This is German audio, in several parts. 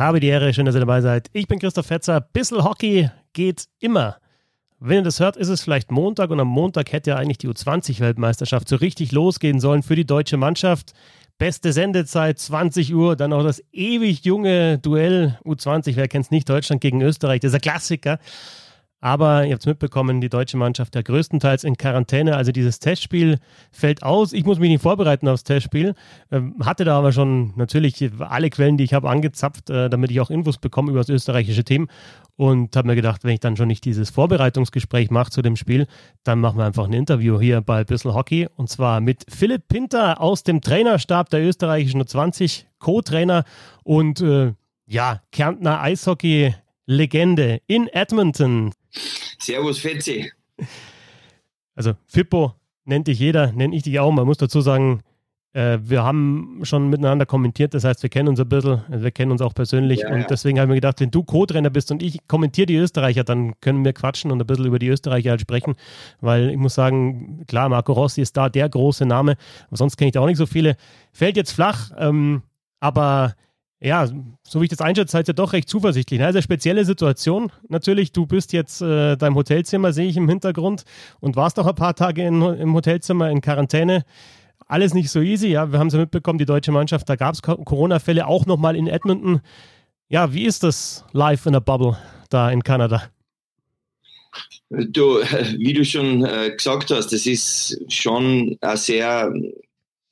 Habe die Ehre, schön, dass ihr dabei seid. Ich bin Christoph Fetzer. Bissel Hockey geht immer. Wenn ihr das hört, ist es vielleicht Montag und am Montag hätte ja eigentlich die U20-Weltmeisterschaft so richtig losgehen sollen für die deutsche Mannschaft. Beste Sendezeit, 20 Uhr, dann auch das ewig junge Duell U20, wer kennt es nicht, Deutschland gegen Österreich, ein Klassiker. Aber ihr habt es mitbekommen, die deutsche Mannschaft ja größtenteils in Quarantäne. Also dieses Testspiel fällt aus. Ich muss mich nicht vorbereiten aufs Testspiel. Ähm, hatte da aber schon natürlich alle Quellen, die ich habe, angezapft, äh, damit ich auch Infos bekomme über das österreichische Team. Und habe mir gedacht, wenn ich dann schon nicht dieses Vorbereitungsgespräch mache zu dem Spiel, dann machen wir einfach ein Interview hier bei Bissel Hockey. Und zwar mit Philipp Pinter aus dem Trainerstab der österreichischen U20, Co-Trainer und äh, ja, Kärntner Eishockey-Legende in Edmonton. Servus, Fetzi. Also, Fippo nennt dich jeder, nenne ich dich auch. Man muss dazu sagen, äh, wir haben schon miteinander kommentiert, das heißt, wir kennen uns ein bisschen, also wir kennen uns auch persönlich ja, und ja. deswegen habe ich mir gedacht, wenn du Co-Trainer bist und ich kommentiere die Österreicher, dann können wir quatschen und ein bisschen über die Österreicher halt sprechen, weil ich muss sagen, klar, Marco Rossi ist da der große Name, aber sonst kenne ich da auch nicht so viele. Fällt jetzt flach, ähm, aber ja, so wie ich das einschätze, seid ihr doch recht zuversichtlich. Also spezielle Situation. Natürlich, du bist jetzt äh, deinem Hotelzimmer, sehe ich im Hintergrund, und warst auch ein paar Tage in, im Hotelzimmer in Quarantäne. Alles nicht so easy, ja. Wir haben es ja mitbekommen, die deutsche Mannschaft, da gab es Corona-Fälle auch nochmal in Edmonton. Ja, wie ist das live in der Bubble da in Kanada? Du, wie du schon äh, gesagt hast, das ist schon ein sehr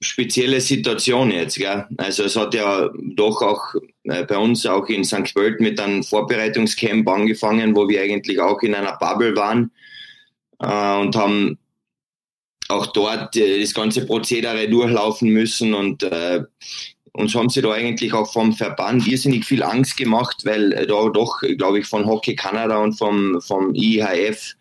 spezielle Situation jetzt. Gell? Also es hat ja doch auch äh, bei uns auch in St. Pölten mit einem Vorbereitungscamp angefangen, wo wir eigentlich auch in einer Bubble waren äh, und haben auch dort äh, das ganze Prozedere durchlaufen müssen und äh, uns haben sie da eigentlich auch vom Verband irrsinnig viel Angst gemacht, weil da doch, glaube ich, von Hockey Kanada und vom, vom IHF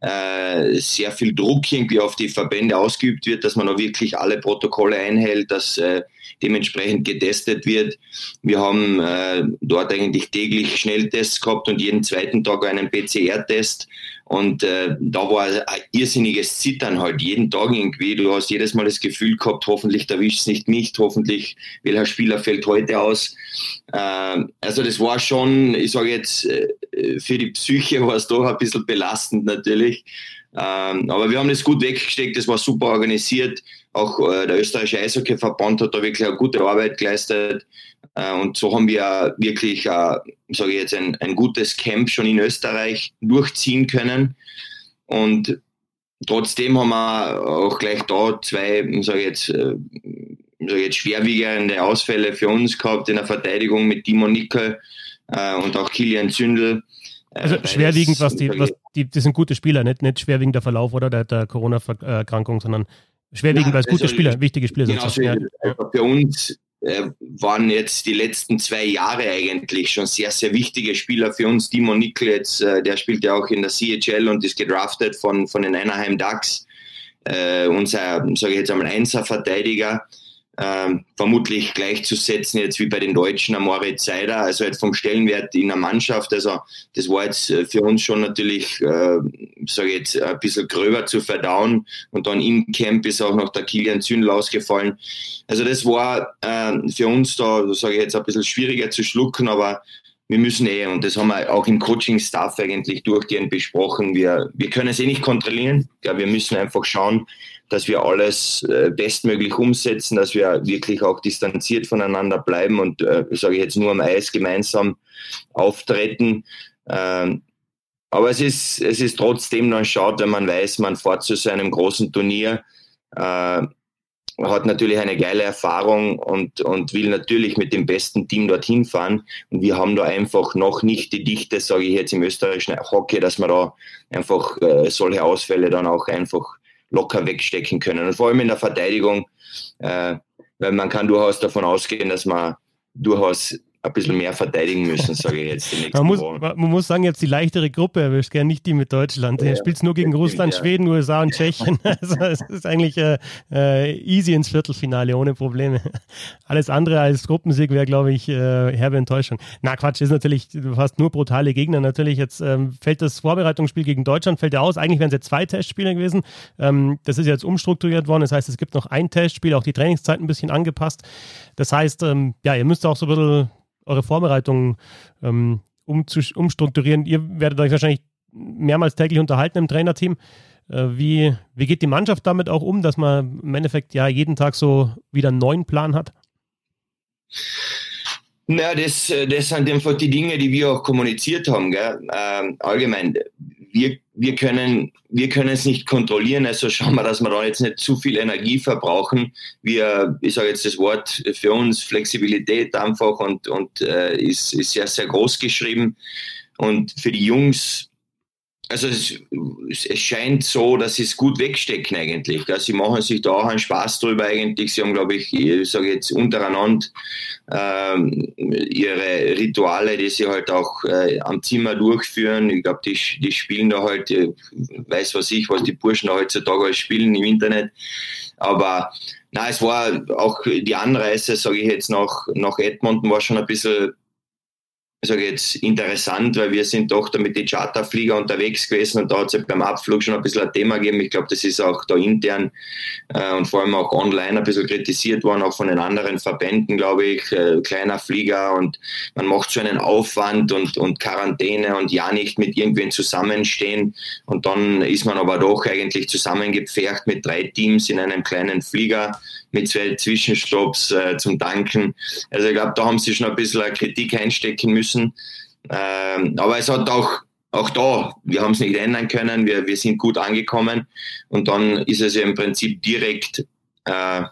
äh, sehr viel Druck irgendwie auf die Verbände ausgeübt wird, dass man auch wirklich alle Protokolle einhält, dass äh, dementsprechend getestet wird. Wir haben äh, dort eigentlich täglich Schnelltests gehabt und jeden zweiten Tag einen PCR-Test. Und äh, da war ein irrsinniges Zittern halt jeden Tag irgendwie. Du hast jedes Mal das Gefühl gehabt, hoffentlich erwischt es nicht mich, hoffentlich welcher Spieler fällt heute aus. Äh, also das war schon, ich sage jetzt, äh, für die Psyche war es doch ein bisschen belastend natürlich. Ähm, aber wir haben das gut weggesteckt, das war super organisiert. Auch äh, der österreichische Eishockeyverband hat da wirklich eine gute Arbeit geleistet. Äh, und so haben wir wirklich, äh, sage ich jetzt, ein, ein gutes Camp schon in Österreich durchziehen können. Und trotzdem haben wir auch gleich da zwei, sage ich jetzt, äh, sag jetzt schwerwiegende Ausfälle für uns gehabt in der Verteidigung mit Timo Nickel äh, und auch Kilian Zündel. Also schwerwiegend, was die, was die, das sind gute Spieler, nicht, nicht schwerwiegender Verlauf oder der, der Corona-Erkrankung, sondern schwerwiegend, weil es gute also Spieler, wichtige Spieler genau, sind. Ja. Für uns äh, waren jetzt die letzten zwei Jahre eigentlich schon sehr, sehr wichtige Spieler für uns. Timo Nickel jetzt, äh, der spielt ja auch in der CHL und ist gedraftet von, von den Anaheim Ducks. Äh, unser, sage ich jetzt einmal, Einser-Verteidiger ähm, vermutlich gleichzusetzen jetzt wie bei den Deutschen am Moritz Seider, also jetzt vom Stellenwert in der Mannschaft. Also das war jetzt äh, für uns schon natürlich, äh, sage jetzt, ein bisschen gröber zu verdauen. Und dann im Camp ist auch noch der Kilian Zündel ausgefallen. Also das war äh, für uns da, sage ich jetzt, ein bisschen schwieriger zu schlucken, aber wir müssen eh, und das haben wir auch im Coaching-Staff eigentlich durchgehend besprochen, wir, wir können es eh nicht kontrollieren. Ja, wir müssen einfach schauen, dass wir alles äh, bestmöglich umsetzen, dass wir wirklich auch distanziert voneinander bleiben und, äh, sage ich jetzt, nur am Eis gemeinsam auftreten. Ähm, aber es ist, es ist trotzdem dann schade, wenn man weiß, man fährt zu so einem großen Turnier, äh, hat natürlich eine geile Erfahrung und, und will natürlich mit dem besten Team dorthin fahren. Und wir haben da einfach noch nicht die Dichte, sage ich jetzt im österreichischen Hockey, dass man da einfach äh, solche Ausfälle dann auch einfach locker wegstecken können. Und vor allem in der Verteidigung, äh, weil man kann durchaus davon ausgehen, dass man durchaus ein bisschen mehr verteidigen müssen, sage ich jetzt. man, muss, man muss sagen, jetzt die leichtere Gruppe erwischt, gern nicht die mit Deutschland. Ja, er spielt nur gegen Russland, ja. Schweden, USA und Tschechien. Also es ist eigentlich äh, äh, easy ins Viertelfinale, ohne Probleme. Alles andere als Gruppensieg wäre, glaube ich, äh, herbe Enttäuschung. Na Quatsch, ist natürlich, du hast nur brutale Gegner. Natürlich, jetzt ähm, fällt das Vorbereitungsspiel gegen Deutschland, fällt ja aus. Eigentlich wären es ja zwei Testspiele gewesen. Ähm, das ist jetzt umstrukturiert worden. Das heißt, es gibt noch ein Testspiel, auch die Trainingszeit ein bisschen angepasst. Das heißt, ähm, ja, ihr müsst auch so ein bisschen eure Vorbereitungen ähm, umstrukturieren? Ihr werdet euch wahrscheinlich mehrmals täglich unterhalten im Trainerteam. Äh, wie, wie geht die Mannschaft damit auch um, dass man im Endeffekt ja jeden Tag so wieder einen neuen Plan hat? Na, das, das sind einfach die Dinge, die wir auch kommuniziert haben. Gell? Ähm, allgemein, wir, wir, können, wir können es nicht kontrollieren, also schauen wir, dass wir da jetzt nicht zu viel Energie verbrauchen. Wir, ich sage jetzt das Wort für uns, Flexibilität einfach und, und äh, ist, ist sehr, sehr groß geschrieben. Und für die Jungs also es, es, scheint so, dass sie es gut wegstecken eigentlich. Gell? Sie machen sich da auch einen Spaß drüber eigentlich. Sie haben, glaube ich, ich sage jetzt untereinander ähm, ihre Rituale, die sie halt auch äh, am Zimmer durchführen. Ich glaube, die, die spielen da halt, äh, weiß was ich, was die Burschen da heutzutage halt spielen im Internet. Aber na, es war auch die Anreise, sage ich jetzt, nach, nach Edmonton war schon ein bisschen sage jetzt interessant, weil wir sind doch da mit den Charterflieger unterwegs gewesen und da hat es beim Abflug schon ein bisschen ein Thema gegeben. Ich glaube, das ist auch da intern äh, und vor allem auch online ein bisschen kritisiert worden, auch von den anderen Verbänden, glaube ich, äh, kleiner Flieger und man macht so einen Aufwand und, und Quarantäne und ja nicht mit irgendwen zusammenstehen und dann ist man aber doch eigentlich zusammengepfercht mit drei Teams in einem kleinen Flieger mit zwei Zwischenstopps äh, zum Tanken. Also ich glaube, da haben sie schon ein bisschen Kritik einstecken müssen. Ähm, aber es hat auch, auch da, wir haben es nicht ändern können, wir, wir sind gut angekommen und dann ist es ja im Prinzip direkt äh,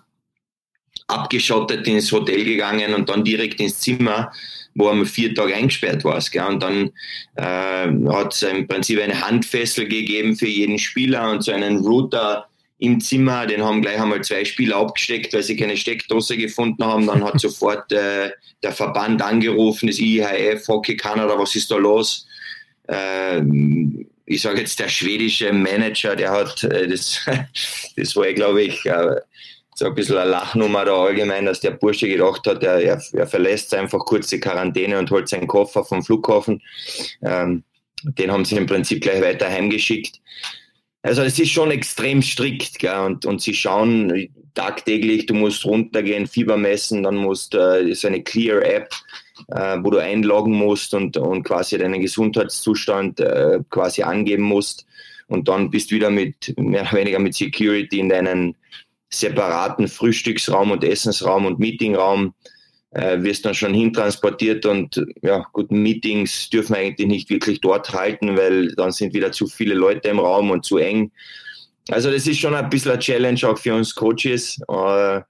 abgeschottet ins Hotel gegangen und dann direkt ins Zimmer, wo er vier Tage eingesperrt war. Gell? Und dann äh, hat es im Prinzip eine Handfessel gegeben für jeden Spieler und so einen Router im Zimmer, den haben gleich einmal zwei Spieler abgesteckt, weil sie keine Steckdose gefunden haben. Dann hat sofort äh, der Verband angerufen, das IHF, Hockey Canada, was ist da los? Äh, ich sage jetzt der schwedische Manager, der hat, äh, das, das war, glaube ich, äh, so ein bisschen eine Lachnummer da allgemein, dass der Bursche gedacht hat, er, er, er verlässt einfach kurz die Quarantäne und holt seinen Koffer vom Flughafen. Ähm, den haben sie im Prinzip gleich weiter heimgeschickt. Also es ist schon extrem strikt gell? Und, und sie schauen tagtäglich, du musst runtergehen, Fieber messen, dann musst äh, ist eine Clear-App, äh, wo du einloggen musst und, und quasi deinen Gesundheitszustand äh, quasi angeben musst. Und dann bist du wieder mit mehr oder weniger mit Security in deinen separaten Frühstücksraum und Essensraum und Meetingraum äh, wirst dann schon hintransportiert und ja, gut, Meetings dürfen wir eigentlich nicht wirklich dort halten, weil dann sind wieder zu viele Leute im Raum und zu eng. Also das ist schon ein bisschen eine Challenge auch für uns Coaches. Äh,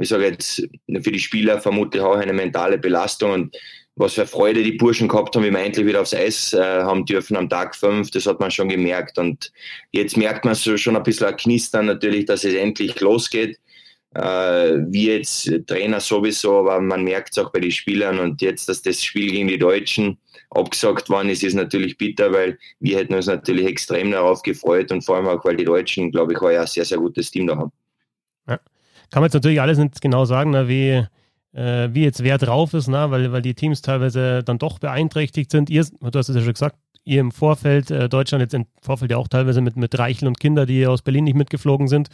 ich sage jetzt, für die Spieler vermutlich auch eine mentale Belastung und was für Freude die Burschen gehabt haben, wie wir endlich wieder aufs Eis äh, haben dürfen am Tag fünf, das hat man schon gemerkt. Und jetzt merkt man so schon ein bisschen ein Knistern natürlich, dass es endlich losgeht wir jetzt Trainer sowieso, aber man merkt es auch bei den Spielern und jetzt, dass das Spiel gegen die Deutschen abgesagt worden ist, ist natürlich bitter, weil wir hätten uns natürlich extrem darauf gefreut und vor allem auch, weil die Deutschen, glaube ich, heuer ein sehr, sehr gutes Team da haben. Ja. Kann man jetzt natürlich alles nicht genau sagen, na, wie, äh, wie jetzt wer drauf ist, na, weil, weil die Teams teilweise dann doch beeinträchtigt sind. Ihr, du hast es ja schon gesagt, ihr im Vorfeld, äh, Deutschland jetzt im Vorfeld ja auch teilweise mit, mit Reichel und Kinder, die aus Berlin nicht mitgeflogen sind.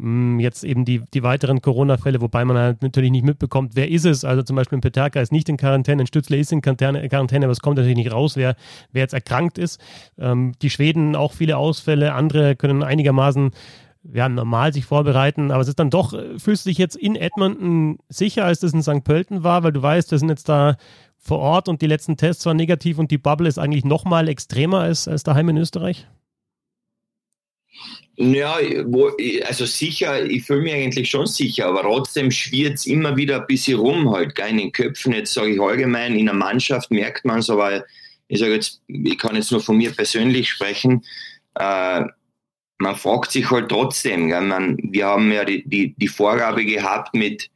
Mm, jetzt eben die, die weiteren Corona-Fälle, wobei man halt natürlich nicht mitbekommt, wer ist es. Also zum Beispiel ein Peterka ist nicht in Quarantäne, ein Stützle ist in Quarantäne, Quarantäne aber es kommt natürlich nicht raus, wer, wer jetzt erkrankt ist. Ähm, die Schweden auch viele Ausfälle, andere können einigermaßen ja, normal sich vorbereiten, aber es ist dann doch, äh, fühlst du dich jetzt in Edmonton sicher, als das in St. Pölten war, weil du weißt, wir sind jetzt da vor Ort und die letzten Tests waren negativ und die Bubble ist eigentlich nochmal extremer als, als daheim in Österreich? Ja, wo, also sicher, ich fühle mich eigentlich schon sicher, aber trotzdem schwirrt es immer wieder ein bisschen rum halt, gell, in den Köpfen. Jetzt sage ich allgemein, in der Mannschaft merkt man es, aber ich sage jetzt, ich kann jetzt nur von mir persönlich sprechen. Äh, man fragt sich halt trotzdem, gell, man, wir haben ja die, die, die Vorgabe gehabt mit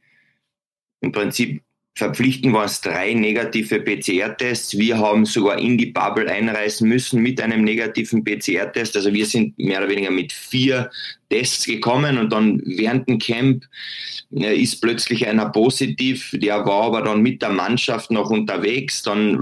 im Prinzip verpflichten wir uns drei negative PCR-Tests. Wir haben sogar in die Bubble einreisen müssen mit einem negativen PCR-Test. Also wir sind mehr oder weniger mit vier Tests gekommen und dann während dem Camp äh, ist plötzlich einer positiv, der war aber dann mit der Mannschaft noch unterwegs. Dann,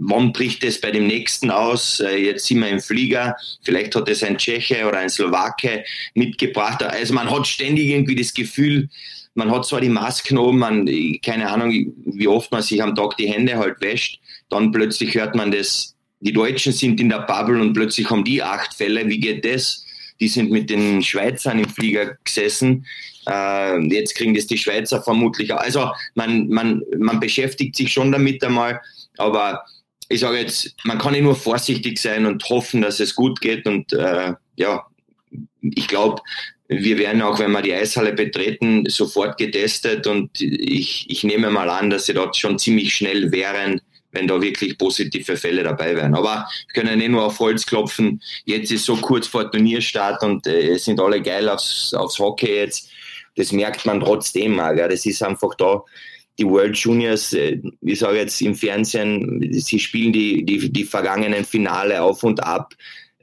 wann bricht es bei dem nächsten aus? Äh, jetzt sind wir im Flieger, vielleicht hat es ein Tscheche oder ein Slowake mitgebracht. Also man hat ständig irgendwie das Gefühl, man hat zwar die Masken oben, man, keine Ahnung, wie oft man sich am Tag die Hände halt wäscht, dann plötzlich hört man das, die Deutschen sind in der Bubble und plötzlich haben die acht Fälle, wie geht das? Die sind mit den Schweizern im Flieger gesessen, äh, jetzt kriegen das die Schweizer vermutlich. Also man, man, man beschäftigt sich schon damit einmal, aber ich sage jetzt, man kann ja nur vorsichtig sein und hoffen, dass es gut geht und äh, ja, ich glaube, wir werden auch, wenn wir die Eishalle betreten, sofort getestet und ich, ich nehme mal an, dass sie dort schon ziemlich schnell wären, wenn da wirklich positive Fälle dabei wären. Aber wir können nicht nur auf Holz klopfen. Jetzt ist so kurz vor Turnierstart und äh, sind alle geil aufs, aufs Hockey jetzt. Das merkt man trotzdem mal. Gell? Das ist einfach da. Die World Juniors, äh, ich sage jetzt im Fernsehen, sie spielen die, die, die vergangenen Finale auf und ab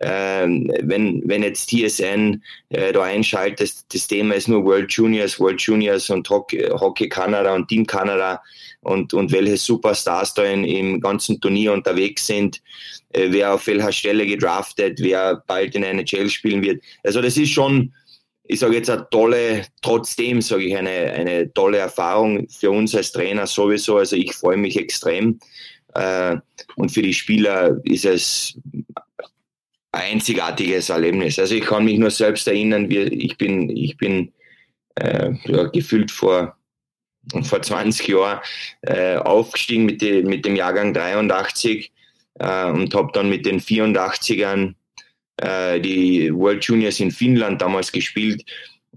ähm, wenn, wenn jetzt TSN äh, da einschaltet, das Thema ist nur World Juniors, World Juniors und Hockey, Hockey Kanada und Team Kanada und, und welche Superstars da in, im ganzen Turnier unterwegs sind, äh, wer auf welcher Stelle gedraftet, wer bald in eine NHL spielen wird. Also das ist schon, ich sage jetzt eine tolle, trotzdem sage ich eine, eine tolle Erfahrung für uns als Trainer sowieso. Also ich freue mich extrem. Äh, und für die Spieler ist es einzigartiges Erlebnis. Also ich kann mich nur selbst erinnern, wie ich bin, ich bin äh, ja, gefühlt vor, vor 20 Jahren äh, aufgestiegen mit, die, mit dem Jahrgang 83 äh, und habe dann mit den 84ern äh, die World Juniors in Finnland damals gespielt,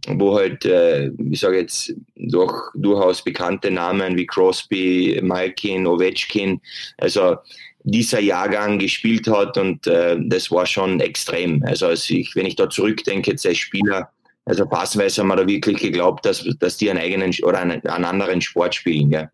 wo halt, äh, ich sage jetzt, durch, durchaus bekannte Namen wie Crosby, Malkin, Ovechkin, also dieser Jahrgang gespielt hat und äh, das war schon extrem. Also als ich, wenn ich da zurückdenke als Spieler, also passweise haben wir da wirklich geglaubt, dass, dass die einen eigenen oder einen, einen anderen Sport spielen. Gell?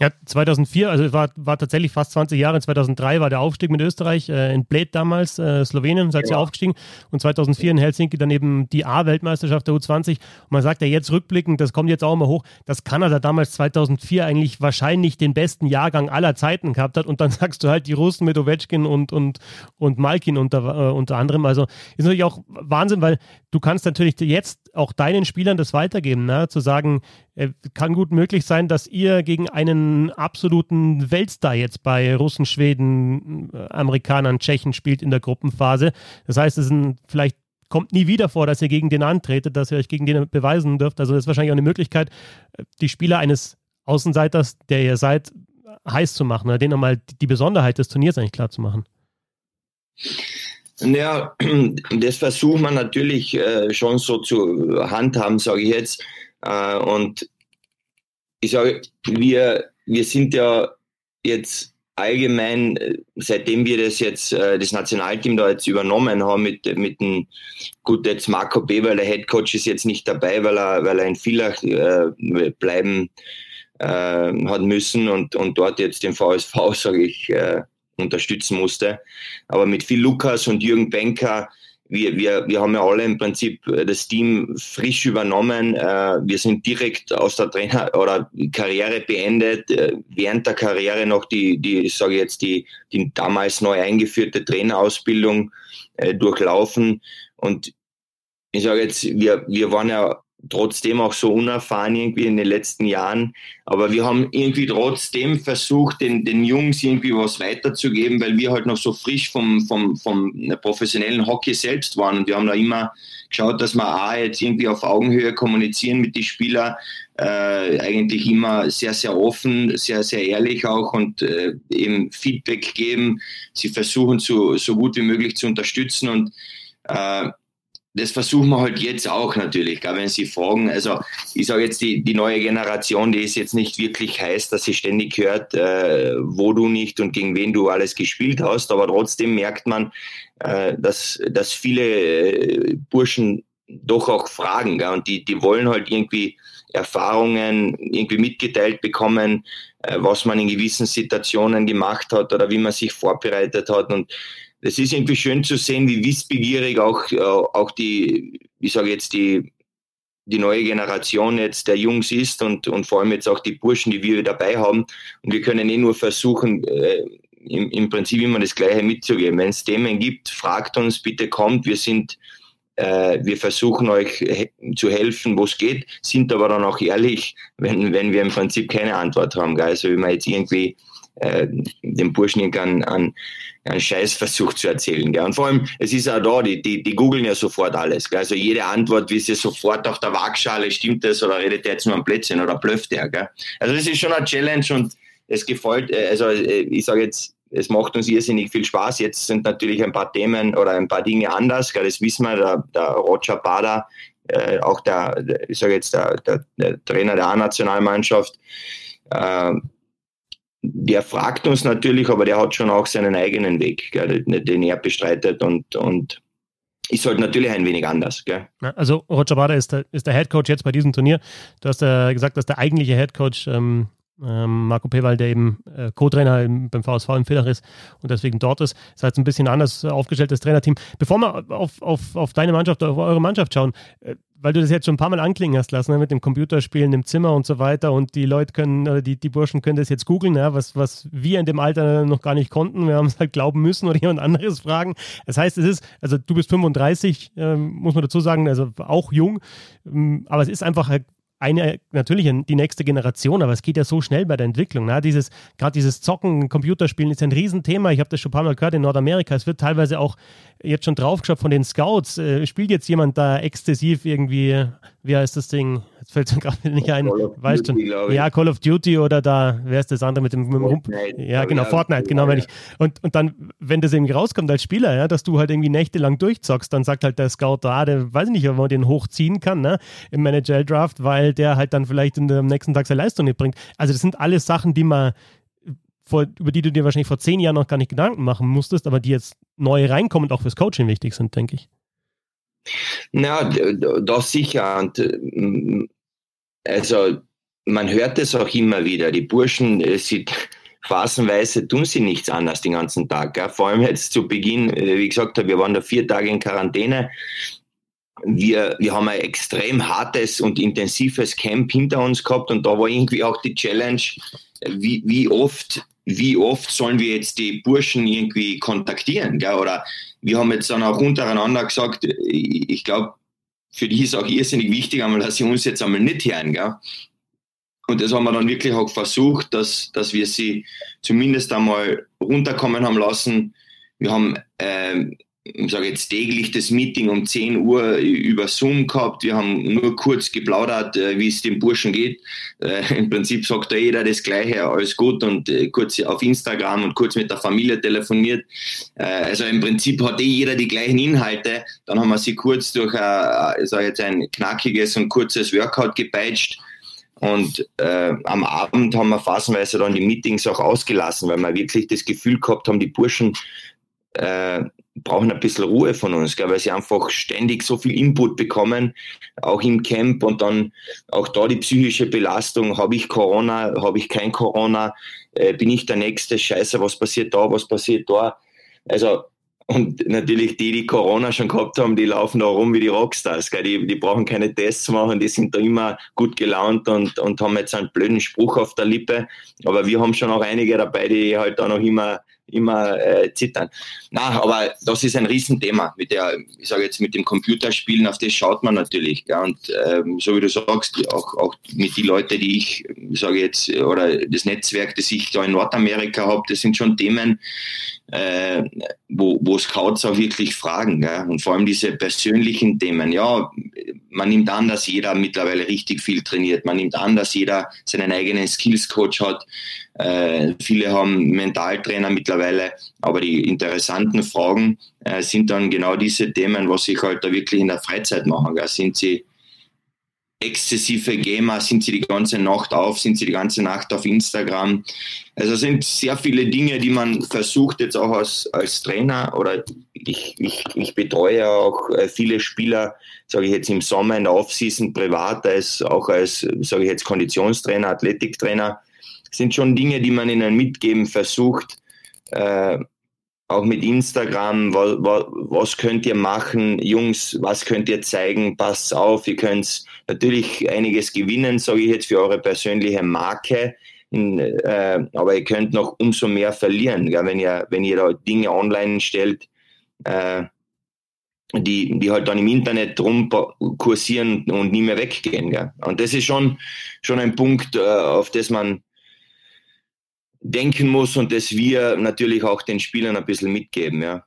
Ja, 2004, also war, war tatsächlich fast 20 Jahre. 2003 war der Aufstieg mit Österreich äh, in Bled damals, äh, Slowenien, seid ihr ja. aufgestiegen. Und 2004 in Helsinki dann eben die A-Weltmeisterschaft der U20. Und man sagt ja jetzt rückblickend, das kommt jetzt auch mal hoch, dass Kanada damals 2004 eigentlich wahrscheinlich den besten Jahrgang aller Zeiten gehabt hat. Und dann sagst du halt die Russen mit Ovechkin und, und, und Malkin unter, äh, unter anderem. Also ist natürlich auch Wahnsinn, weil du kannst natürlich jetzt auch deinen Spielern das weitergeben, ne? zu sagen, äh, kann gut möglich sein, dass ihr gegen einen absoluten Weltstar jetzt bei Russen, Schweden, Amerikanern, Tschechen spielt in der Gruppenphase. Das heißt, es ist vielleicht kommt nie wieder vor, dass ihr gegen den antretet, dass ihr euch gegen den beweisen dürft. Also das ist wahrscheinlich auch eine Möglichkeit, die Spieler eines Außenseiters, der ihr seid, heiß zu machen, oder denen nochmal die Besonderheit des Turniers eigentlich klar zu machen. Ja, das versucht man natürlich äh, schon so zu handhaben, sage ich jetzt. Äh, und ich sage, wir, wir sind ja jetzt allgemein, äh, seitdem wir das jetzt, äh, das Nationalteam da jetzt übernommen haben mit, mit dem, gut, jetzt Marco B., weil der Head Coach ist jetzt nicht dabei, weil er, weil er in Villach äh, bleiben äh, hat müssen und, und dort jetzt den VSV, sage ich, äh, unterstützen musste. Aber mit Phil Lukas und Jürgen Benker wir, wir, wir haben ja alle im Prinzip äh, das Team frisch übernommen. Äh, wir sind direkt aus der Trainer- oder Karriere beendet. Äh, während der Karriere noch die, die ich sage jetzt, die, die damals neu eingeführte Trainerausbildung durchlaufen. Und ich sage jetzt, wir, wir waren ja trotzdem auch so unerfahren irgendwie in den letzten Jahren. Aber wir haben irgendwie trotzdem versucht, den, den Jungs irgendwie was weiterzugeben, weil wir halt noch so frisch vom, vom, vom professionellen Hockey selbst waren. Und wir haben da immer geschaut, dass wir A, jetzt irgendwie auf Augenhöhe kommunizieren mit den Spielern, äh, eigentlich immer sehr, sehr offen, sehr, sehr ehrlich auch und äh, eben Feedback geben. Sie versuchen, so, so gut wie möglich zu unterstützen und äh, das versuchen wir halt jetzt auch natürlich, gell, wenn Sie fragen. Also ich sage jetzt, die, die neue Generation, die ist jetzt nicht wirklich heiß, dass sie ständig hört, äh, wo du nicht und gegen wen du alles gespielt hast, aber trotzdem merkt man, äh, dass, dass viele äh, Burschen doch auch fragen gell, und die, die wollen halt irgendwie Erfahrungen irgendwie mitgeteilt bekommen, was man in gewissen Situationen gemacht hat oder wie man sich vorbereitet hat und es ist irgendwie schön zu sehen, wie wissbegierig auch, äh, auch die, ich sage jetzt, die, die neue Generation jetzt der Jungs ist und, und vor allem jetzt auch die Burschen, die wir dabei haben. Und wir können eh nur versuchen, äh, im, im Prinzip immer das Gleiche mitzugeben. Wenn es Themen gibt, fragt uns, bitte kommt. Wir sind äh, wir versuchen euch zu helfen, wo es geht, sind aber dann auch ehrlich, wenn, wenn wir im Prinzip keine Antwort haben. Gell? Also wenn man jetzt irgendwie äh, dem Burschen irgendeinen einen, einen Scheiß versucht zu erzählen. Gell? Und vor allem, es ist auch da, die, die, die googeln ja sofort alles. Gell? Also jede Antwort, wie sie sofort auf der Waagschale, stimmt das oder redet der jetzt nur ein Plätzchen oder blöfft der. Gell? Also das ist schon eine Challenge und es gefällt, äh, also äh, ich sage jetzt, es macht uns irrsinnig viel Spaß. Jetzt sind natürlich ein paar Themen oder ein paar Dinge anders. Das wissen wir, der, der Roger Bader, äh, auch der, ich sage jetzt, der, der, der Trainer der A-Nationalmannschaft, äh, der fragt uns natürlich, aber der hat schon auch seinen eigenen Weg, gell, den er bestreitet und, und ist halt natürlich ein wenig anders. Gell? Also Roger Bader ist der, ist der Head Coach jetzt bei diesem Turnier. Du hast ja gesagt, dass der eigentliche Head Coach ähm, ähm, Marco Pewald, der eben äh, Co-Trainer beim VSV in Villach ist und deswegen dort ist. Das heißt ein bisschen anders aufgestelltes Trainerteam. Bevor wir auf, auf, auf deine Mannschaft, auf eure Mannschaft schauen, äh, weil du das jetzt schon ein paar Mal anklingen hast lassen, ne, mit dem Computerspielen im Zimmer und so weiter und die Leute können, oder die, die Burschen können das jetzt googeln, was, was wir in dem Alter noch gar nicht konnten. Wir haben es halt glauben müssen oder jemand anderes fragen. Das heißt, es ist, also du bist 35, äh, muss man dazu sagen, also auch jung, ähm, aber es ist einfach halt eine, natürlich die nächste Generation, aber es geht ja so schnell bei der Entwicklung. Ne? Dieses, gerade dieses Zocken, Computerspielen ist ein Riesenthema. Ich habe das schon ein paar Mal gehört in Nordamerika. Es wird teilweise auch jetzt schon draufgeschaut von den Scouts. Äh, spielt jetzt jemand da exzessiv irgendwie, wie heißt das Ding? Jetzt fällt es mir gerade nicht ein. Weißt du? Ja, Call of Duty oder da, wer ist das andere mit dem, mit dem Rump Ja, genau, Fortnite, genau. Wenn ich, und, und dann, wenn das irgendwie rauskommt als Spieler, ja, dass du halt irgendwie nächtelang durchzockst, dann sagt halt der Scout da, der weiß nicht, ob man den hochziehen kann, ne, im Manager Draft, weil der halt dann vielleicht in, am nächsten Tag seine Leistung nicht bringt. Also das sind alles Sachen, die man vor, über die du dir wahrscheinlich vor zehn Jahren noch gar nicht Gedanken machen musstest, aber die jetzt neu reinkommen und auch fürs Coaching wichtig sind, denke ich. Na, das sicher. Und, mm, also man hört es auch immer wieder. Die Burschen, äh, sie, phasenweise tun sie nichts anderes den ganzen Tag. Gell? Vor allem jetzt zu Beginn, äh, wie gesagt wir waren da vier Tage in Quarantäne. Wir, wir haben ein extrem hartes und intensives Camp hinter uns gehabt und da war irgendwie auch die Challenge, wie, wie oft wie oft sollen wir jetzt die Burschen irgendwie kontaktieren? Gell? Oder wir haben jetzt dann auch untereinander gesagt, ich, glaube, für die ist auch irrsinnig wichtig, einmal, dass sie uns jetzt einmal nicht hören. Gell? Und das haben wir dann wirklich auch versucht, dass, dass wir sie zumindest einmal runterkommen haben lassen. Wir haben ähm, ich sage jetzt täglich das Meeting um 10 Uhr über Zoom gehabt. Wir haben nur kurz geplaudert, äh, wie es dem Burschen geht. Äh, Im Prinzip sagt da jeder das Gleiche, alles gut und äh, kurz auf Instagram und kurz mit der Familie telefoniert. Also im Prinzip hat eh jeder die gleichen Inhalte. Dann haben wir sie kurz durch ein, ich sage jetzt ein knackiges und kurzes Workout gepeitscht. Und äh, am Abend haben wir phasenweise dann die Meetings auch ausgelassen, weil wir wirklich das Gefühl gehabt haben, die Burschen äh, brauchen ein bisschen Ruhe von uns, gell, weil sie einfach ständig so viel Input bekommen, auch im Camp und dann auch da die psychische Belastung, habe ich Corona, habe ich kein Corona, äh, bin ich der Nächste, scheiße, was passiert da, was passiert da. Also und natürlich die, die Corona schon gehabt haben, die laufen da rum wie die Rockstars. Gell? Die, die brauchen keine Tests machen, die sind da immer gut gelaunt und, und haben jetzt einen blöden Spruch auf der Lippe. Aber wir haben schon auch einige dabei, die halt da noch immer immer äh, zittern. Na, aber das ist ein Riesenthema mit der, ich sage jetzt mit dem Computerspielen, auf das schaut man natürlich. Gell? Und ähm, so wie du sagst, auch, auch mit den Leuten, die ich, sage jetzt, oder das Netzwerk, das ich da in Nordamerika habe, das sind schon Themen, äh, wo, wo Scouts auch wirklich fragen. Gell? Und vor allem diese persönlichen Themen. Ja, man nimmt an, dass jeder mittlerweile richtig viel trainiert. Man nimmt an, dass jeder seinen eigenen Skills-Coach hat. Äh, viele haben Mentaltrainer mittlerweile, aber die interessanten Fragen äh, sind dann genau diese Themen, was ich halt da wirklich in der Freizeit machen. Gell? Sind sie exzessive Gamer, sind sie die ganze Nacht auf, sind sie die ganze Nacht auf Instagram. Also sind sehr viele Dinge, die man versucht jetzt auch als, als Trainer oder ich, ich, ich betreue auch äh, viele Spieler, sage ich jetzt im Sommer in der Offseason privat, als auch als, sage ich jetzt Konditionstrainer, Athletiktrainer, sind schon Dinge, die man ihnen mitgeben versucht, äh, auch mit Instagram, was, was, könnt ihr machen, Jungs, was könnt ihr zeigen, passt auf, ihr könnt natürlich einiges gewinnen, sage ich jetzt, für eure persönliche Marke, in, äh, aber ihr könnt noch umso mehr verlieren, gell, wenn, ihr, wenn ihr da Dinge online stellt, äh, die, die halt dann im Internet rumkursieren und nie mehr weggehen. Gell? Und das ist schon, schon ein Punkt, äh, auf das man denken muss und das wir natürlich auch den Spielern ein bisschen mitgeben. Ja.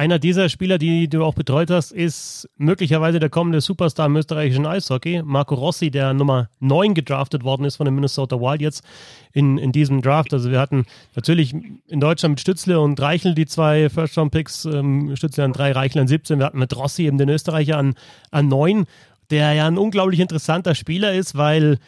Einer dieser Spieler, die du auch betreut hast, ist möglicherweise der kommende Superstar im österreichischen Eishockey, Marco Rossi, der Nummer 9 gedraftet worden ist von den Minnesota Wild jetzt in, in diesem Draft. Also wir hatten natürlich in Deutschland mit Stützle und Reichel die zwei First-Round-Picks, ähm, Stützle an 3, Reichel an 17. Wir hatten mit Rossi eben den Österreicher an, an 9, der ja ein unglaublich interessanter Spieler ist, weil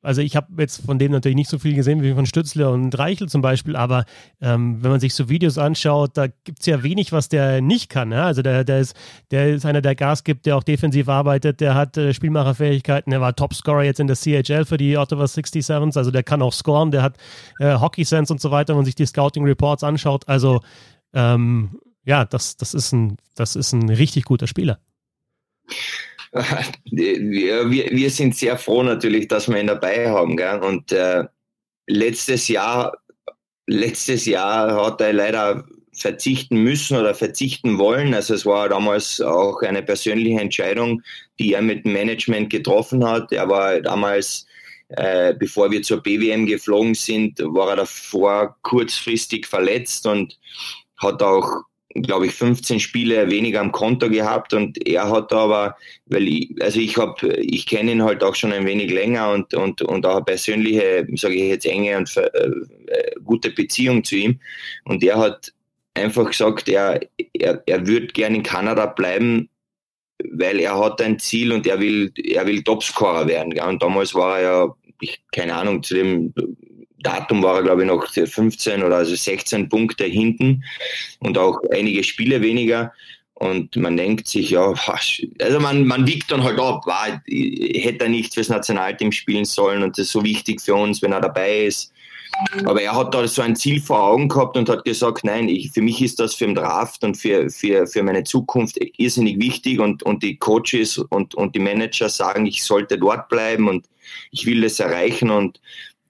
also ich habe jetzt von dem natürlich nicht so viel gesehen wie von Stützler und Reichel zum Beispiel, aber ähm, wenn man sich so Videos anschaut, da gibt es ja wenig, was der nicht kann. Ja? Also der, der, ist, der ist einer, der Gas gibt, der auch defensiv arbeitet, der hat äh, Spielmacherfähigkeiten, der war Topscorer jetzt in der CHL für die Ottawa 67s, also der kann auch scoren, der hat äh, Hockey-Sense und so weiter, wenn man sich die Scouting-Reports anschaut. Also ähm, ja, das, das, ist ein, das ist ein richtig guter Spieler wir, wir sind sehr froh natürlich, dass wir ihn dabei haben. Gell? Und äh, letztes Jahr, letztes Jahr hat er leider verzichten müssen oder verzichten wollen. Also es war damals auch eine persönliche Entscheidung, die er mit dem Management getroffen hat. Er war damals, äh, bevor wir zur BWM geflogen sind, war er davor kurzfristig verletzt und hat auch glaube ich, 15 Spiele weniger am Konto gehabt und er hat aber, weil ich, also ich habe, ich kenne ihn halt auch schon ein wenig länger und, und, und auch eine persönliche, sage ich jetzt, enge und äh, gute Beziehung zu ihm und er hat einfach gesagt, er, er, er würde gerne in Kanada bleiben, weil er hat ein Ziel und er will, er will Topscorer werden. Und damals war er ja, ich, keine Ahnung, zu dem Datum war er, glaube ich, noch 15 oder also 16 Punkte hinten und auch einige Spiele weniger. Und man denkt sich, ja, also man, man wiegt dann halt ab, war, hätte er nicht fürs Nationalteam spielen sollen und das ist so wichtig für uns, wenn er dabei ist. Aber er hat da so ein Ziel vor Augen gehabt und hat gesagt, nein, ich, für mich ist das für den Draft und für, für, für meine Zukunft irrsinnig wichtig und, und die Coaches und, und die Manager sagen, ich sollte dort bleiben und ich will das erreichen und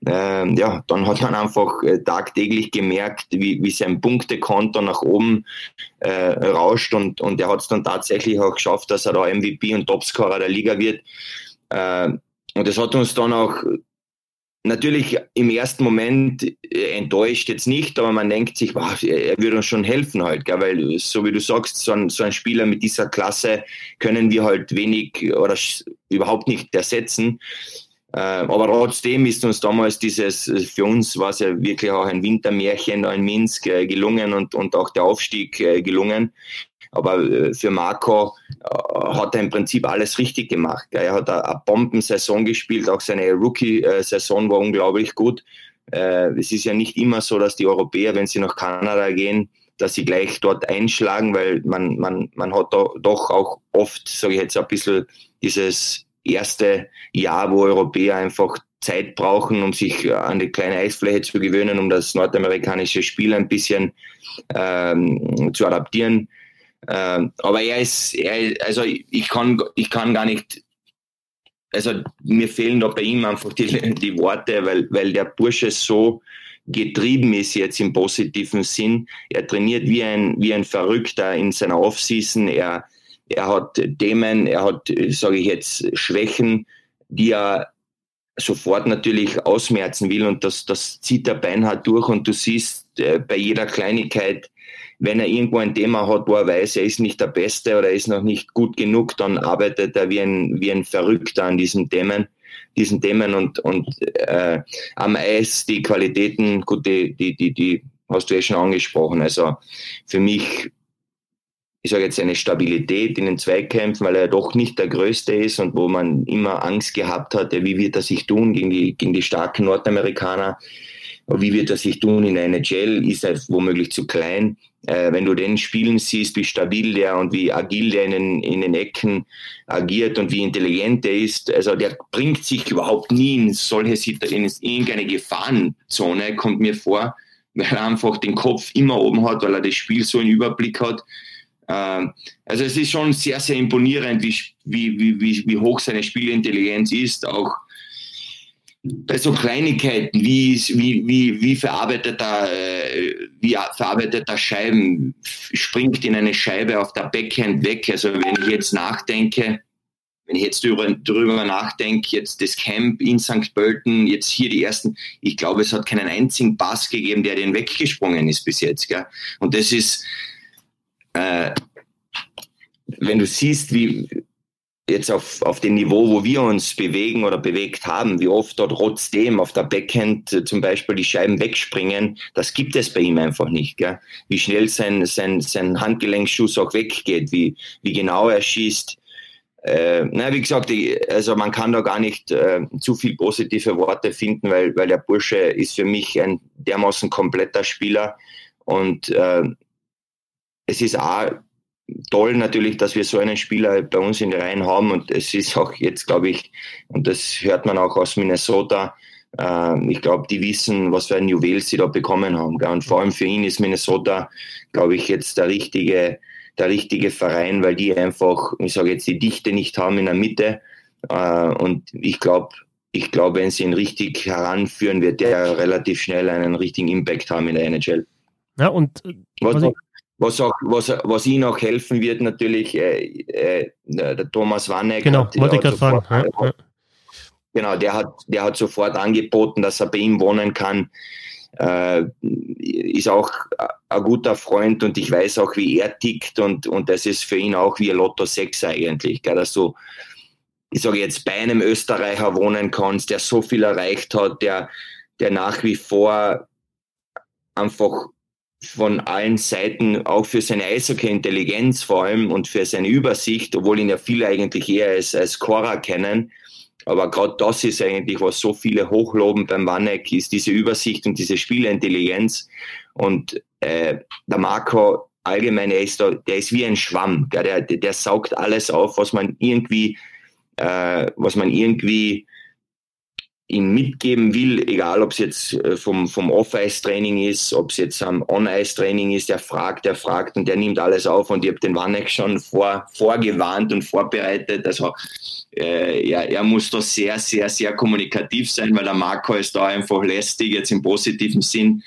ähm, ja, dann hat man einfach äh, tagtäglich gemerkt, wie, wie sein Punktekonto nach oben äh, rauscht und, und er hat es dann tatsächlich auch geschafft, dass er da MVP und Topscorer der Liga wird. Äh, und das hat uns dann auch natürlich im ersten Moment äh, enttäuscht jetzt nicht, aber man denkt sich, wow, er würde uns schon helfen halt, gell? weil so wie du sagst, so ein, so ein Spieler mit dieser Klasse können wir halt wenig oder überhaupt nicht ersetzen. Äh, aber trotzdem ist uns damals dieses, für uns war es ja wirklich auch ein Wintermärchen in Minsk äh, gelungen und, und auch der Aufstieg äh, gelungen. Aber für Marco hat er im Prinzip alles richtig gemacht. Er hat eine Bombensaison gespielt, auch seine Rookie-Saison war unglaublich gut. Es ist ja nicht immer so, dass die Europäer, wenn sie nach Kanada gehen, dass sie gleich dort einschlagen, weil man, man, man hat da doch auch oft, sage ich jetzt, ein bisschen dieses erste Jahr, wo Europäer einfach Zeit brauchen, um sich an die kleine Eisfläche zu gewöhnen, um das nordamerikanische Spiel ein bisschen ähm, zu adaptieren. Ähm, aber er ist, er, also ich kann, ich kann gar nicht, also mir fehlen da bei ihm einfach die, die Worte, weil, weil der Bursche so getrieben ist jetzt im positiven Sinn. Er trainiert wie ein, wie ein Verrückter in seiner Offseason. Er, er hat Themen, er hat, sage ich jetzt, Schwächen, die er sofort natürlich ausmerzen will. Und das, das zieht er beinhart durch. Und du siehst äh, bei jeder Kleinigkeit, wenn er irgendwo ein Thema hat, wo er weiß, er ist nicht der Beste oder er ist noch nicht gut genug, dann arbeitet er wie ein, wie ein Verrückter an diesen Themen, diesen Themen. Und, und äh, am Eis die Qualitäten, gut, die, die, die, die hast du eh schon angesprochen. Also für mich ich sage jetzt, eine Stabilität in den Zweikämpfen, weil er doch nicht der Größte ist und wo man immer Angst gehabt hatte, wie wird er sich tun gegen die, gegen die starken Nordamerikaner, wie wird er sich tun in der NHL, ist er womöglich zu klein. Äh, wenn du den spielen siehst, wie stabil der und wie agil der in den, in den Ecken agiert und wie intelligent der ist, also der bringt sich überhaupt nie in solche Situationen, in irgendeine Gefahrenzone, kommt mir vor, weil er einfach den Kopf immer oben hat, weil er das Spiel so im Überblick hat also es ist schon sehr, sehr imponierend, wie, wie, wie, wie hoch seine Spielintelligenz ist. Auch bei so Kleinigkeiten, wie, wie, wie, verarbeitet er, äh, wie verarbeitet er Scheiben, springt in eine Scheibe auf der Backhand weg. Also wenn ich jetzt nachdenke, wenn ich jetzt drüber nachdenke, jetzt das Camp in St. Pölten, jetzt hier die ersten, ich glaube, es hat keinen einzigen Pass gegeben, der den weggesprungen ist bis jetzt. Gell? Und das ist, äh, wenn du siehst, wie, jetzt auf, auf dem Niveau, wo wir uns bewegen oder bewegt haben, wie oft dort trotzdem auf der Backhand äh, zum Beispiel die Scheiben wegspringen, das gibt es bei ihm einfach nicht. Gell? Wie schnell sein, sein, sein Handgelenkschuss auch weggeht, wie, wie genau er schießt. Äh, na, wie gesagt, also man kann da gar nicht äh, zu viel positive Worte finden, weil, weil der Bursche ist für mich ein dermaßen kompletter Spieler und äh, es ist auch toll natürlich, dass wir so einen Spieler bei uns in den Reihen haben und es ist auch jetzt, glaube ich, und das hört man auch aus Minnesota, äh, ich glaube, die wissen, was für ein Juwel sie da bekommen haben. Gell? Und vor allem für ihn ist Minnesota, glaube ich, jetzt der richtige, der richtige Verein, weil die einfach, ich sage jetzt, die Dichte nicht haben in der Mitte. Äh, und ich glaube, ich glaube, wenn sie ihn richtig heranführen, wird der relativ schnell einen richtigen Impact haben in der NHL. Ja, und äh, was, was, auch, was, was ihnen auch helfen wird, natürlich, äh, äh, der Thomas Wanneck. Genau, hat, wollte ich gerade fragen. Ja, ja. Genau, der hat, der hat sofort angeboten, dass er bei ihm wohnen kann. Äh, ist auch ein guter Freund und ich weiß auch, wie er tickt und, und das ist für ihn auch wie ein Lotto 6 eigentlich, gell, dass du, ich sage jetzt, bei einem Österreicher wohnen kannst, der so viel erreicht hat, der, der nach wie vor einfach von allen Seiten, auch für seine Eishockey-Intelligenz vor allem und für seine Übersicht, obwohl ihn ja viele eigentlich eher als, als Cora kennen. Aber gerade das ist eigentlich, was so viele hochloben beim Wanneck, ist diese Übersicht und diese Spielintelligenz. Und äh, der Marco allgemein, er ist da, der ist wie ein Schwamm, der, der, der saugt alles auf, was man irgendwie, äh, was man irgendwie ihm mitgeben will, egal ob es jetzt äh, vom, vom Off-Ice-Training ist, ob es jetzt am On-Ice-Training ist, der fragt, der fragt und der nimmt alles auf und ich habe den Wanek schon vor, vorgewarnt und vorbereitet. Also äh, ja, er muss da sehr, sehr, sehr kommunikativ sein, weil der Marco ist da einfach lästig, jetzt im positiven Sinn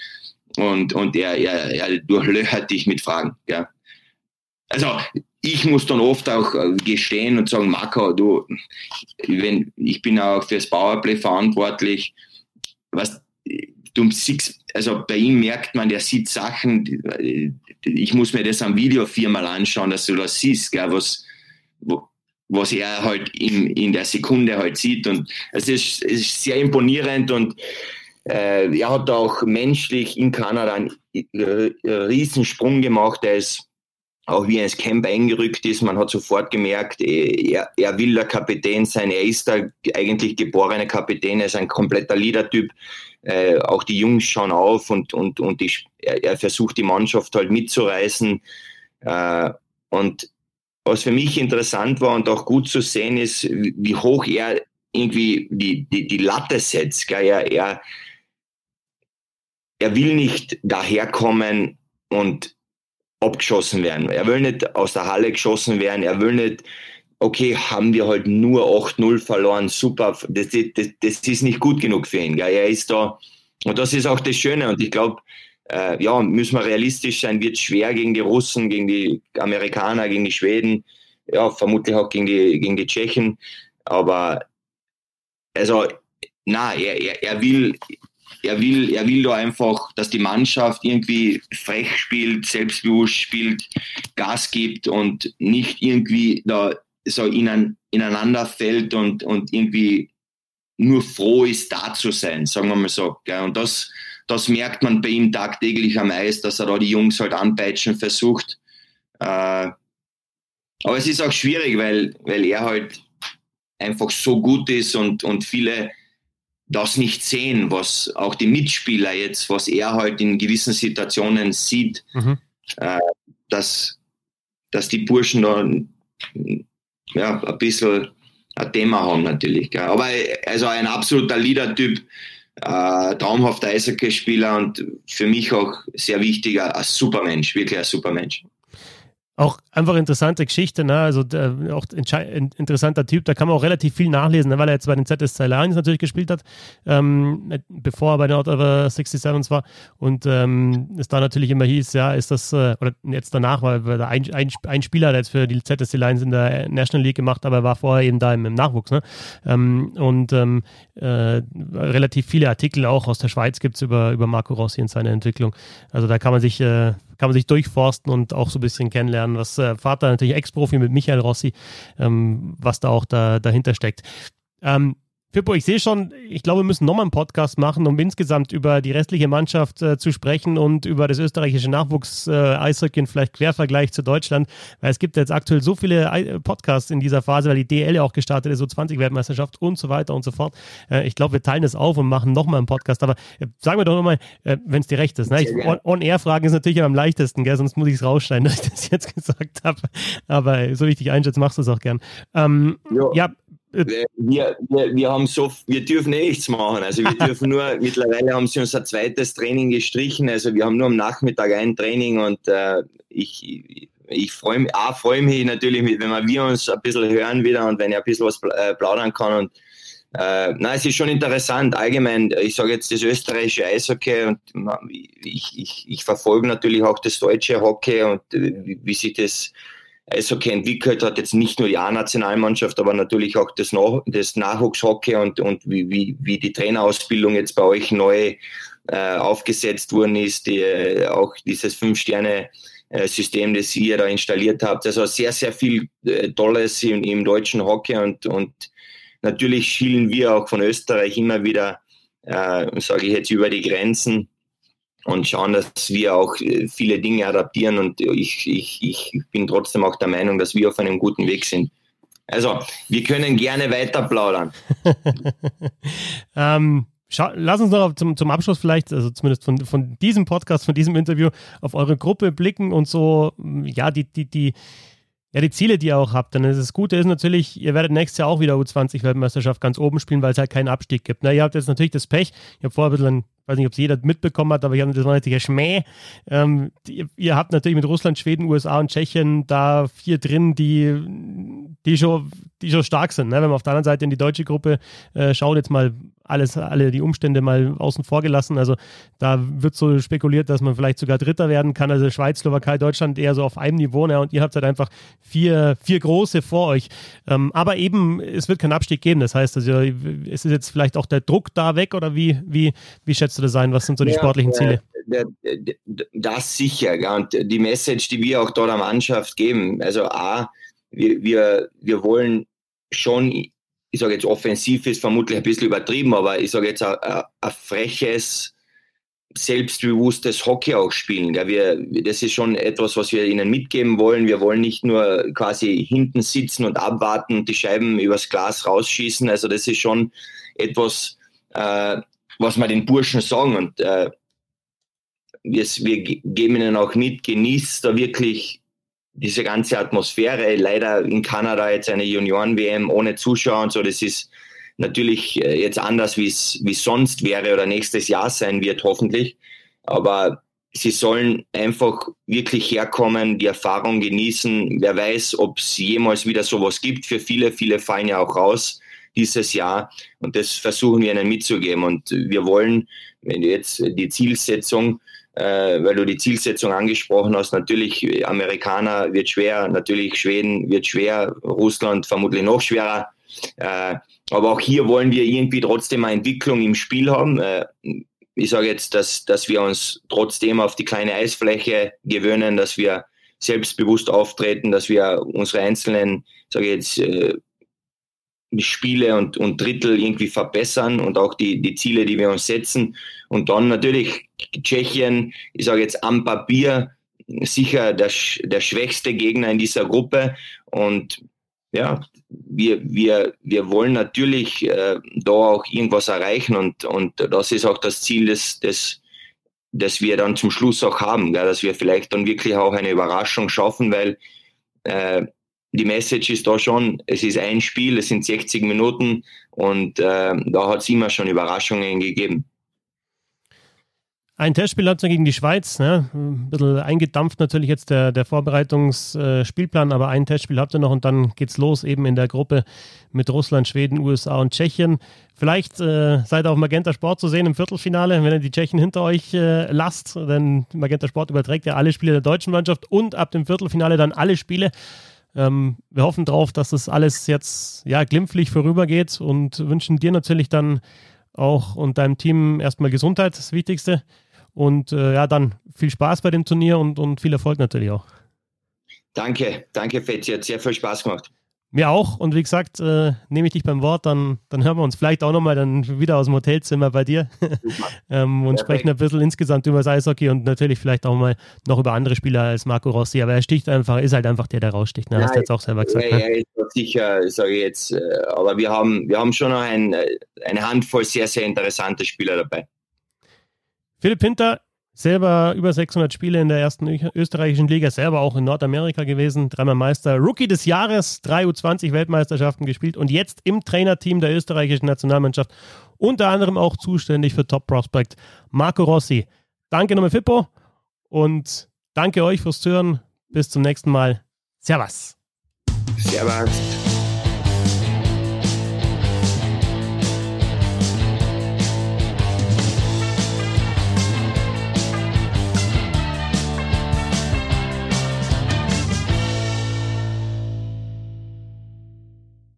und, und er, er, er durchlöchert dich mit Fragen. Ja. Also ich muss dann oft auch äh, gestehen und sagen, Marco, du, wenn, ich bin auch fürs Powerplay verantwortlich, was, du siehst, also bei ihm merkt man, der sieht Sachen, ich muss mir das am Video viermal anschauen, dass du das siehst, gell, was, was er halt in, in der Sekunde halt sieht. Und es ist, es ist sehr imponierend und äh, er hat auch menschlich in Kanada einen äh, Riesensprung gemacht, er ist auch wie er ins Camp eingerückt ist, man hat sofort gemerkt, eh, er, er will der Kapitän sein, er ist der eigentlich geborene Kapitän, er ist ein kompletter Leader-Typ. Äh, auch die Jungs schauen auf und, und, und die, er, er, versucht die Mannschaft halt mitzureißen. Äh, und was für mich interessant war und auch gut zu sehen ist, wie hoch er irgendwie die, die, die Latte setzt. Gell? Er, er, er will nicht daherkommen und abgeschossen werden. Er will nicht aus der Halle geschossen werden. Er will nicht, okay, haben wir halt nur 8-0 verloren, super. Das, das, das, ist nicht gut genug für ihn. Gell? Er ist da, und das ist auch das Schöne. Und ich glaube, äh, ja, müssen wir realistisch sein, wird schwer gegen die Russen, gegen die Amerikaner, gegen die Schweden, ja, vermutlich auch gegen die, gegen die Tschechen. Aber also, na, er, er, er will, er will, er will da einfach, dass die Mannschaft irgendwie frech spielt, selbstbewusst spielt, Gas gibt und nicht irgendwie da so in, ineinander fällt und, und irgendwie nur froh ist, da zu sein, sagen wir mal so. Gell? Und das, das merkt man bei ihm tagtäglich am Eis, dass er da die Jungs halt anpeitschen versucht. Äh, aber es ist auch schwierig, weil, weil er halt einfach so gut ist und, und viele das nicht sehen, was auch die Mitspieler jetzt, was er halt in gewissen Situationen sieht, mhm. äh, dass, dass die Burschen da ja, ein bisschen ein Thema haben natürlich. Gell. Aber also ein absoluter Leader-Typ, äh, traumhafter Eishockeyspieler und für mich auch sehr wichtiger, ein Supermensch, wirklich ein Supermensch. Auch einfach interessante Geschichte, ne? also äh, auch interessanter Typ, da kann man auch relativ viel nachlesen, ne? weil er jetzt bei den ZSC Lions natürlich gespielt hat, ähm, bevor er bei den Ottawa 67 war und ähm, es da natürlich immer hieß, ja, ist das, äh, oder jetzt danach, weil, ein, ein, ein, Spieler hat jetzt für die ZSC Lions in der National League gemacht, aber er war vorher eben da im, im Nachwuchs ne? Ähm, und ähm, äh, relativ viele Artikel auch aus der Schweiz gibt es über, über Marco Rossi und seine Entwicklung, also da kann man sich äh, kann man sich durchforsten und auch so ein bisschen kennenlernen, was äh, Vater natürlich Ex-Profi mit Michael Rossi, ähm, was da auch da, dahinter steckt. Ähm, Pippo, ich sehe schon, ich glaube, wir müssen nochmal einen Podcast machen, um insgesamt über die restliche Mannschaft äh, zu sprechen und über das österreichische Nachwuchs-Eishockey äh, vielleicht Quervergleich zu Deutschland, weil es gibt jetzt aktuell so viele I Podcasts in dieser Phase, weil die DL ja auch gestartet ist, so 20 Weltmeisterschaft und so weiter und so fort. Äh, ich glaube, wir teilen das auf und machen nochmal einen Podcast, aber äh, sagen wir doch nochmal, äh, wenn es dir recht ist. Ne? On-Air-Fragen ist natürlich am leichtesten, gell? sonst muss ich es rausschneiden, dass ich das jetzt gesagt habe, aber so richtig einschätzen machst du es auch gern. Ähm, ja, wir, wir, wir haben so, wir dürfen eh nichts machen. Also wir dürfen nur, mittlerweile haben sie unser zweites Training gestrichen. Also wir haben nur am Nachmittag ein Training und äh, ich, ich freue mich, auch freue mich natürlich, wenn wir uns ein bisschen hören wieder und wenn ich ein bisschen was äh, plaudern kann. Und äh, nein, es ist schon interessant. Allgemein, ich sage jetzt das österreichische Eishockey und ich, ich, ich verfolge natürlich auch das deutsche Hockey und äh, wie, wie sich das Eishockey entwickelt hat, jetzt nicht nur die A-Nationalmannschaft, aber natürlich auch das, Nach das Nachwuchshockey und, und wie, wie, wie die Trainerausbildung jetzt bei euch neu äh, aufgesetzt worden ist, die, äh, auch dieses Fünf-Sterne-System, das ihr da installiert habt. Also sehr, sehr viel äh, Tolles im, im deutschen Hockey und, und natürlich schielen wir auch von Österreich immer wieder, äh, sage ich jetzt, über die Grenzen und schauen, dass wir auch äh, viele Dinge adaptieren. Und ich, ich, ich bin trotzdem auch der Meinung, dass wir auf einem guten Weg sind. Also, wir können gerne weiter plaudern. ähm, lass uns noch zum, zum Abschluss vielleicht, also zumindest von, von diesem Podcast, von diesem Interview, auf eure Gruppe blicken und so, ja, die, die, die, ja, die Ziele, die ihr auch habt. Denn das Gute ist natürlich, ihr werdet nächstes Jahr auch wieder U20-Weltmeisterschaft ganz oben spielen, weil es halt keinen Abstieg gibt. Na, ihr habt jetzt natürlich das Pech. Ich habe vorher ein bisschen weiß nicht, ob es jeder mitbekommen hat, aber das war natürlich ein Schmäh. Ähm, die, ihr habt natürlich mit Russland, Schweden, USA und Tschechien da vier drin, die, die, schon, die schon stark sind. Ne? Wenn man auf der anderen Seite in die deutsche Gruppe äh, schaut, jetzt mal alles, alle die Umstände mal außen vor gelassen. Also da wird so spekuliert, dass man vielleicht sogar Dritter werden kann. Also Schweiz, Slowakei, Deutschland eher so auf einem Niveau. Ne? Und ihr habt halt einfach vier, vier große vor euch. Ähm, aber eben, es wird keinen Abstieg geben. Das heißt, also, ist jetzt vielleicht auch der Druck da weg oder wie, wie, wie schätzt du das sein? Was sind so die ja, sportlichen Ziele? Das sicher. Ja. Und die Message, die wir auch dort der Mannschaft geben, also A, wir, wir, wir wollen schon, ich sage jetzt offensiv ist vermutlich ein bisschen übertrieben, aber ich sage jetzt ein, ein freches, selbstbewusstes Hockey auch spielen. Gell? Wir, das ist schon etwas, was wir ihnen mitgeben wollen. Wir wollen nicht nur quasi hinten sitzen und abwarten und die Scheiben übers Glas rausschießen. Also das ist schon etwas, äh, was wir den Burschen sagen. Und äh, wir, wir geben ihnen auch mit, genießt da wirklich diese ganze Atmosphäre. Leider in Kanada jetzt eine Junioren-WM ohne Zuschauer und so, das ist natürlich äh, jetzt anders, wie es sonst wäre oder nächstes Jahr sein wird, hoffentlich. Aber sie sollen einfach wirklich herkommen, die Erfahrung genießen. Wer weiß, ob es jemals wieder sowas gibt. Für viele, viele fallen ja auch raus dieses Jahr. Und das versuchen wir ihnen mitzugeben. Und wir wollen, wenn du jetzt die Zielsetzung, äh, weil du die Zielsetzung angesprochen hast, natürlich Amerikaner wird schwer, natürlich Schweden wird schwer, Russland vermutlich noch schwerer. Äh, aber auch hier wollen wir irgendwie trotzdem eine Entwicklung im Spiel haben. Äh, ich sage jetzt, dass, dass wir uns trotzdem auf die kleine Eisfläche gewöhnen, dass wir selbstbewusst auftreten, dass wir unsere einzelnen, sage ich jetzt, äh, Spiele und, und Drittel irgendwie verbessern und auch die, die Ziele, die wir uns setzen. Und dann natürlich Tschechien, ich sage jetzt am Papier, sicher der, der schwächste Gegner in dieser Gruppe. Und ja, wir, wir, wir wollen natürlich äh, da auch irgendwas erreichen und, und das ist auch das Ziel des, des, das wir dann zum Schluss auch haben, gell, dass wir vielleicht dann wirklich auch eine Überraschung schaffen, weil äh, die Message ist da schon, es ist ein Spiel, es sind 60 Minuten und äh, da hat es immer schon Überraschungen gegeben. Ein Testspiel hat es gegen die Schweiz. Ne? Ein bisschen eingedampft natürlich jetzt der, der Vorbereitungsspielplan, aber ein Testspiel habt ihr noch und dann geht's los eben in der Gruppe mit Russland, Schweden, USA und Tschechien. Vielleicht äh, seid ihr auf Magenta Sport zu sehen im Viertelfinale, wenn ihr die Tschechen hinter euch äh, lasst. Denn Magenta Sport überträgt ja alle Spiele der deutschen Mannschaft und ab dem Viertelfinale dann alle Spiele. Ähm, wir hoffen drauf, dass das alles jetzt ja glimpflich vorübergeht und wünschen dir natürlich dann auch und deinem Team erstmal Gesundheit, das Wichtigste. Und äh, ja, dann viel Spaß bei dem Turnier und, und viel Erfolg natürlich auch. Danke, danke Fetzi, hat sehr viel Spaß gemacht. Mir auch. Und wie gesagt, äh, nehme ich dich beim Wort, dann, dann hören wir uns vielleicht auch nochmal dann wieder aus dem Hotelzimmer bei dir ähm, und Perfekt. sprechen ein bisschen insgesamt über das Eishockey und natürlich vielleicht auch mal noch über andere Spieler als Marco Rossi. Aber er sticht einfach, ist halt einfach der, der raussticht. Ne? Hast du jetzt auch selber gesagt. Ja, ne? ja sicher, sage ich jetzt. Äh, aber wir haben, wir haben schon noch ein, äh, eine Handvoll sehr, sehr interessante Spieler dabei. Philipp Pinter, selber über 600 Spiele in der ersten österreichischen Liga, selber auch in Nordamerika gewesen, dreimal Meister, Rookie des Jahres, drei U20 Weltmeisterschaften gespielt und jetzt im Trainerteam der österreichischen Nationalmannschaft unter anderem auch zuständig für Top Prospect Marco Rossi. Danke nochmal Fippo und danke euch fürs Zuhören. Bis zum nächsten Mal. Servus. Servus.